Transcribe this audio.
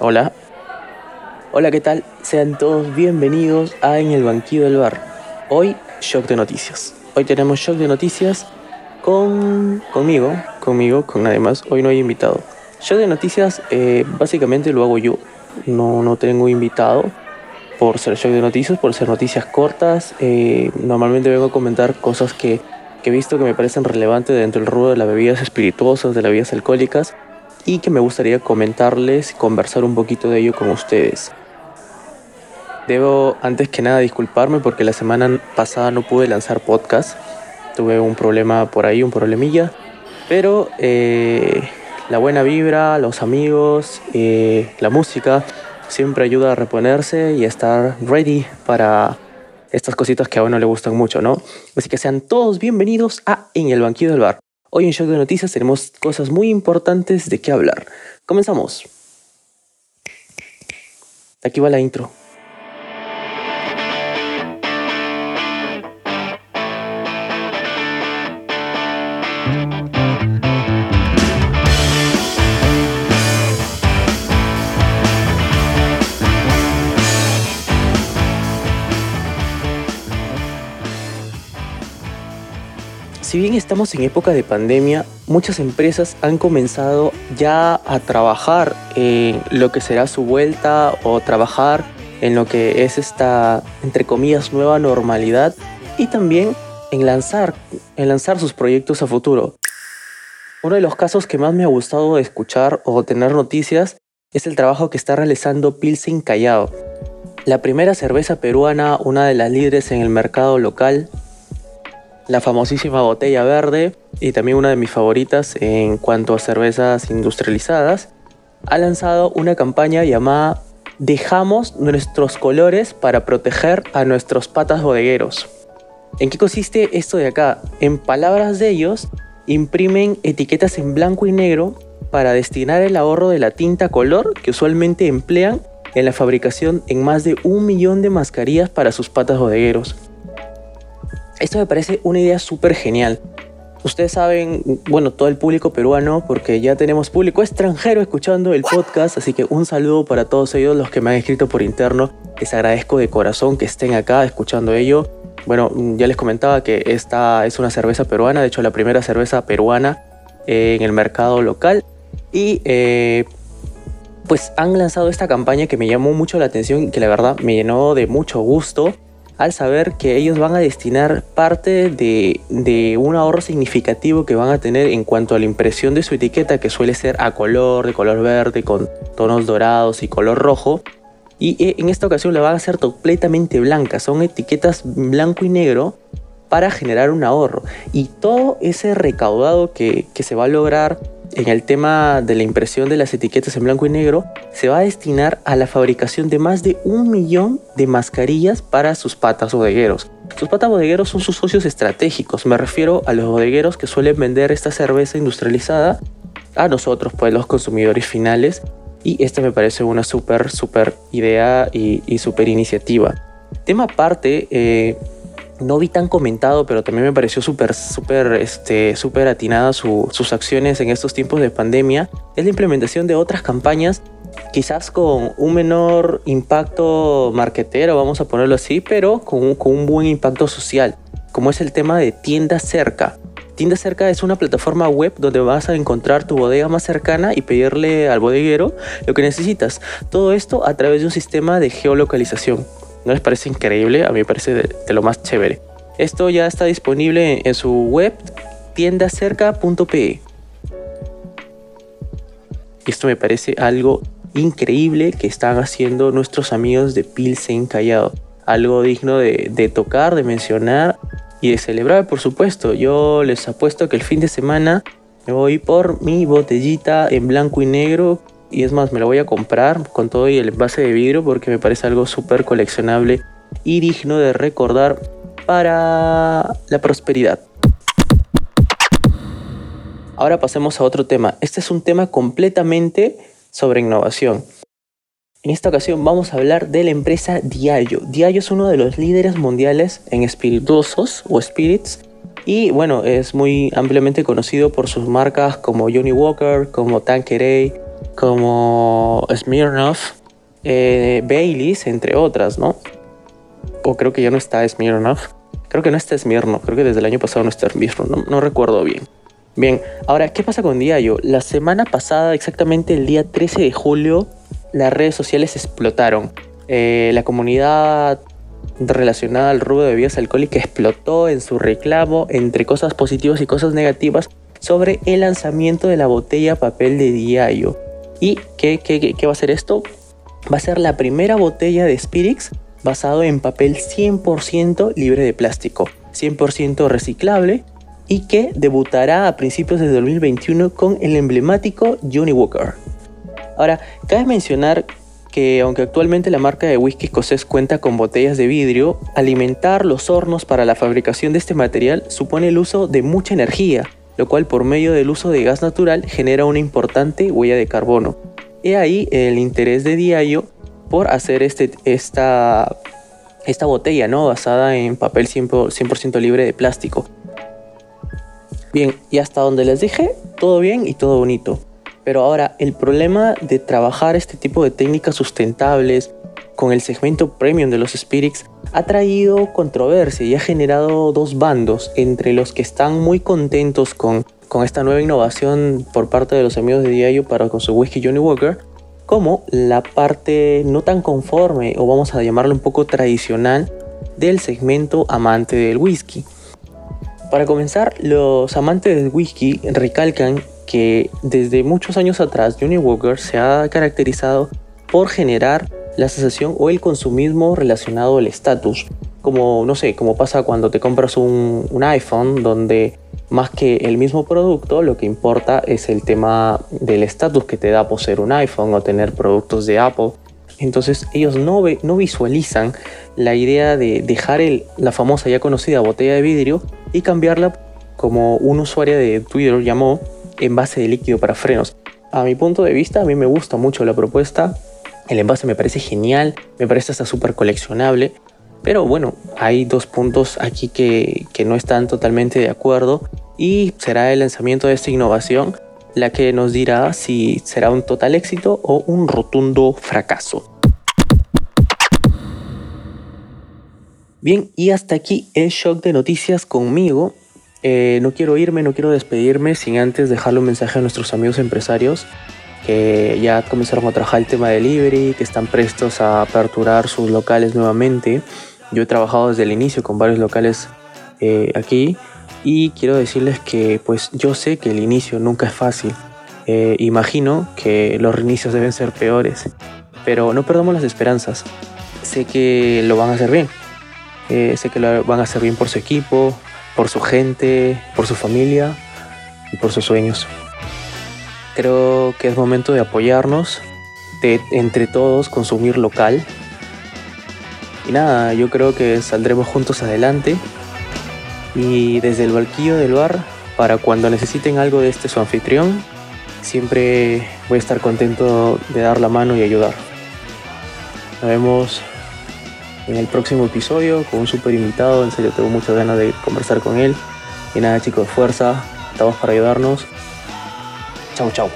Hola. Hola, ¿qué tal? Sean todos bienvenidos a En el Banquillo del Bar. Hoy, shock de noticias. Hoy tenemos shock de noticias con conmigo, conmigo, con nadie más. Hoy no hay invitado. Shock de noticias eh, básicamente lo hago yo. No, no tengo invitado por ser shock de noticias, por ser noticias cortas. Eh, normalmente vengo a comentar cosas que, que he visto que me parecen relevantes dentro del rubro de las bebidas espirituosas, de las bebidas alcohólicas y que me gustaría comentarles conversar un poquito de ello con ustedes. Debo antes que nada disculparme porque la semana pasada no pude lanzar podcast. Tuve un problema por ahí, un problemilla. Pero eh, la buena vibra, los amigos, eh, la música siempre ayuda a reponerse y a estar ready para estas cositas que a uno le gustan mucho, ¿no? Así que sean todos bienvenidos a En el Banquillo del Bar. Hoy en Shock de Noticias tenemos cosas muy importantes de qué hablar. Comenzamos. Aquí va la intro. Si bien estamos en época de pandemia, muchas empresas han comenzado ya a trabajar en lo que será su vuelta o trabajar en lo que es esta, entre comillas, nueva normalidad y también en lanzar, en lanzar sus proyectos a futuro. Uno de los casos que más me ha gustado escuchar o tener noticias es el trabajo que está realizando Pilsen Callao. La primera cerveza peruana, una de las líderes en el mercado local, la famosísima botella verde y también una de mis favoritas en cuanto a cervezas industrializadas, ha lanzado una campaña llamada Dejamos nuestros colores para proteger a nuestros patas bodegueros. ¿En qué consiste esto de acá? En palabras de ellos, imprimen etiquetas en blanco y negro para destinar el ahorro de la tinta color que usualmente emplean en la fabricación en más de un millón de mascarillas para sus patas bodegueros. Esto me parece una idea súper genial. Ustedes saben, bueno, todo el público peruano, porque ya tenemos público extranjero escuchando el podcast, así que un saludo para todos ellos, los que me han escrito por interno. Les agradezco de corazón que estén acá escuchando ello. Bueno, ya les comentaba que esta es una cerveza peruana, de hecho la primera cerveza peruana en el mercado local. Y eh, pues han lanzado esta campaña que me llamó mucho la atención y que la verdad me llenó de mucho gusto al saber que ellos van a destinar parte de, un ahorro significativo que van a tener en cuanto a la impresión de su etiqueta, que suele ser a color, de color verde, con tonos dorados y color rojo. Y eh, en esta ocasión la van a hacer completamente blanca. Son etiquetas blanco y negro para generar un ahorro. Y todo ese recaudado que, que se va a lograr en el tema de la impresión de las etiquetas en blanco y negro, se va a destinar a la fabricación de más de un millón de mascarillas para sus patas bodegueros. Sus patas bodegueros son sus socios estratégicos, me refiero a los bodegueros que suelen vender esta cerveza industrializada a nosotros, pues los consumidores finales, y esta me parece una súper, súper idea y, y súper iniciativa. Tema aparte, eh, no vi tan comentado, pero también me pareció súper, súper, este, súper atinada sus acciones en estos tiempos de pandemia, es la implementación de otras campañas, quizás con un menor impacto marketero, vamos a ponerlo así, pero con un, con un buen impacto social, como es el tema de tienda cerca. Tienda cerca es una plataforma web donde vas a encontrar tu bodega más cercana y pedirle al bodeguero lo que necesitas. Todo esto a través de un sistema de geolocalización. ¿No les parece increíble? A mí me parece de, lo más chévere. Esto ya está disponible en su web tiendacerca.pe. Esto me parece algo increíble que están haciendo nuestros amigos de Pilsen Callado. Algo digno de, de, tocar, de mencionar y de celebrar, por supuesto. Yo les apuesto que el fin de semana me voy por mi botellita en blanco y negro y es más, me lo voy a comprar con todo y el envase de vidrio porque me parece algo súper coleccionable y digno de recordar para la prosperidad. Ahora pasemos a otro tema. Este es un tema completamente sobre innovación. En esta ocasión vamos a hablar de la empresa Diageo. Diageo es uno de los líderes mundiales en espirituosos o spirits y bueno, es muy ampliamente conocido por sus marcas como Johnny Walker, como Tanqueray, como Smirnoff, eh, Baileys, entre otras, ¿no? O creo que ya no está Smirnoff. Creo que no está Smirnoff, creo que desde el año pasado no está Smirnoff, no, recuerdo bien. Bien, ahora, ¿qué pasa con Diallo? La semana pasada, exactamente el día 13 de julio, las redes sociales explotaron. Eh, la comunidad relacionada al rubro de bebidas alcohólicas explotó en su reclamo entre cosas positivas y cosas negativas sobre el lanzamiento de la botella papel de Diallo. ¿Y qué, va a ser esto? Va a ser la primera botella de Spirix basado en papel 100% libre de plástico, 100% reciclable y que debutará a principios de 2021 con el emblemático Johnny Walker. Ahora, cabe mencionar que aunque actualmente la marca de whisky escocés cuenta con botellas de vidrio, alimentar los hornos para la fabricación de este material supone el uso de mucha energía, lo cual por medio del uso de gas natural genera una importante huella de carbono. He ahí el interés de Diallo por hacer este, esta, esta botella ¿no? basada en papel 100%, libre de plástico. Bien, y hasta donde les dije, todo bien y todo bonito. Pero ahora, el problema de trabajar este tipo de técnicas sustentables con el segmento premium de los Spirits ha traído controversia y ha generado dos bandos entre los que están muy contentos con, con esta nueva innovación por parte de los amigos de Diallo para con su whisky Johnny Walker, como la parte no tan conforme o vamos a llamarlo un poco tradicional del segmento amante del whisky. Para comenzar, los amantes del whisky recalcan que desde muchos años atrás Johnny Walker se ha caracterizado por generar la sensación o el consumismo relacionado al estatus. Como, no sé, como pasa cuando te compras un, iPhone donde más que el mismo producto, lo que importa es el tema del estatus que te da poseer un iPhone o tener productos de Apple. Entonces ellos no, no visualizan la idea de dejar el, la famosa ya conocida botella de vidrio y cambiarla como un usuario de Twitter llamó envase de líquido para frenos. A mi punto de vista, a mí me gusta mucho la propuesta. El envase me parece genial, me parece hasta súper coleccionable. Pero bueno, hay dos puntos aquí que, que no están totalmente de acuerdo y será el lanzamiento de esta innovación la que nos dirá si será un total éxito o un rotundo fracaso. Bien, y hasta aquí el shock de noticias conmigo. Eh, no quiero irme, no quiero despedirme sin antes dejarle un mensaje a nuestros amigos empresarios que ya comenzaron a trabajar el tema de delivery, que están prestos a aperturar sus locales nuevamente. Yo he trabajado desde el inicio con varios locales eh, aquí y quiero decirles que pues yo sé que el inicio nunca es fácil. Eh, imagino que los reinicios deben ser peores, pero no perdamos las esperanzas. Sé que lo van a hacer bien. sé que lo van a hacer bien por su equipo, por su gente, por su familia y por sus sueños. Creo que es momento de apoyarnos, de entre todos consumir local. Y nada, yo creo que saldremos juntos adelante. Y desde el balquillo del bar, para cuando necesiten algo de este su anfitrión, siempre voy a estar contento de dar la mano y ayudar. Nos vemos en el próximo episodio con un super invitado. En serio, tengo muchas ganas de conversar con él. Y nada, chicos, fuerza. Estamos para ayudarnos. Chau, chau.